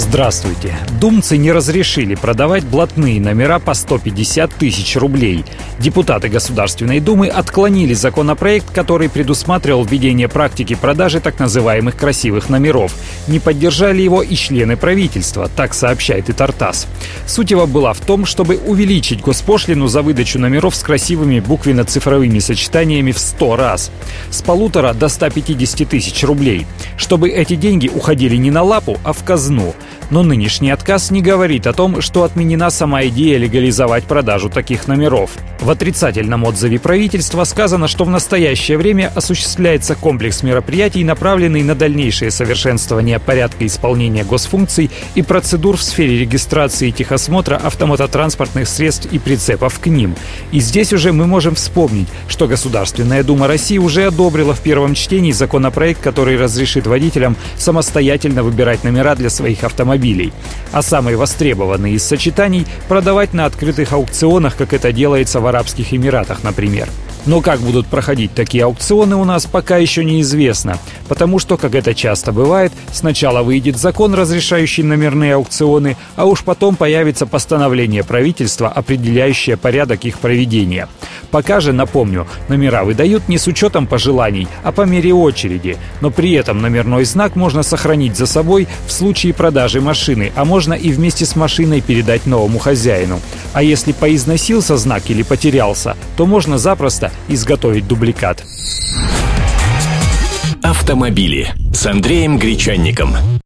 Здравствуйте. Думцы не разрешили продавать блатные номера по 150 тысяч рублей. Депутаты Государственной Думы отклонили законопроект, который предусматривал введение практики продажи так называемых красивых номеров. Не поддержали его и члены правительства, так сообщает и Тартас. Суть его была в том, чтобы увеличить госпошлину за выдачу номеров с красивыми буквенно-цифровыми сочетаниями в 100 раз. С полутора до 150 тысяч рублей. Чтобы эти деньги уходили не на лапу, а в казну. Но нынешний отказ не говорит о том, что отменена сама идея легализовать продажу таких номеров. В отрицательном отзыве правительства сказано, что в настоящее время осуществляется комплекс мероприятий, направленный на дальнейшее совершенствование порядка исполнения госфункций и процедур в сфере регистрации и техосмотра автомототранспортных средств и прицепов к ним. И здесь уже мы можем вспомнить, что Государственная Дума России уже одобрила в первом чтении законопроект, который разрешит водителям самостоятельно выбирать номера для своих автомобилей. А самые востребованные из сочетаний продавать на открытых аукционах, как это делается в Арабских Эмиратах, например. Но как будут проходить такие аукционы у нас пока еще неизвестно, потому что, как это часто бывает, сначала выйдет закон, разрешающий номерные аукционы, а уж потом появится постановление правительства, определяющее порядок их проведения. Пока же, напомню, номера выдают не с учетом пожеланий, а по мере очереди, но при этом номерной знак можно сохранить за собой в случае продажи машины, а можно и вместе с машиной передать новому хозяину. А если поизносился знак или потерялся, то можно запросто изготовить дубликат. Автомобили с Андреем Гречанником.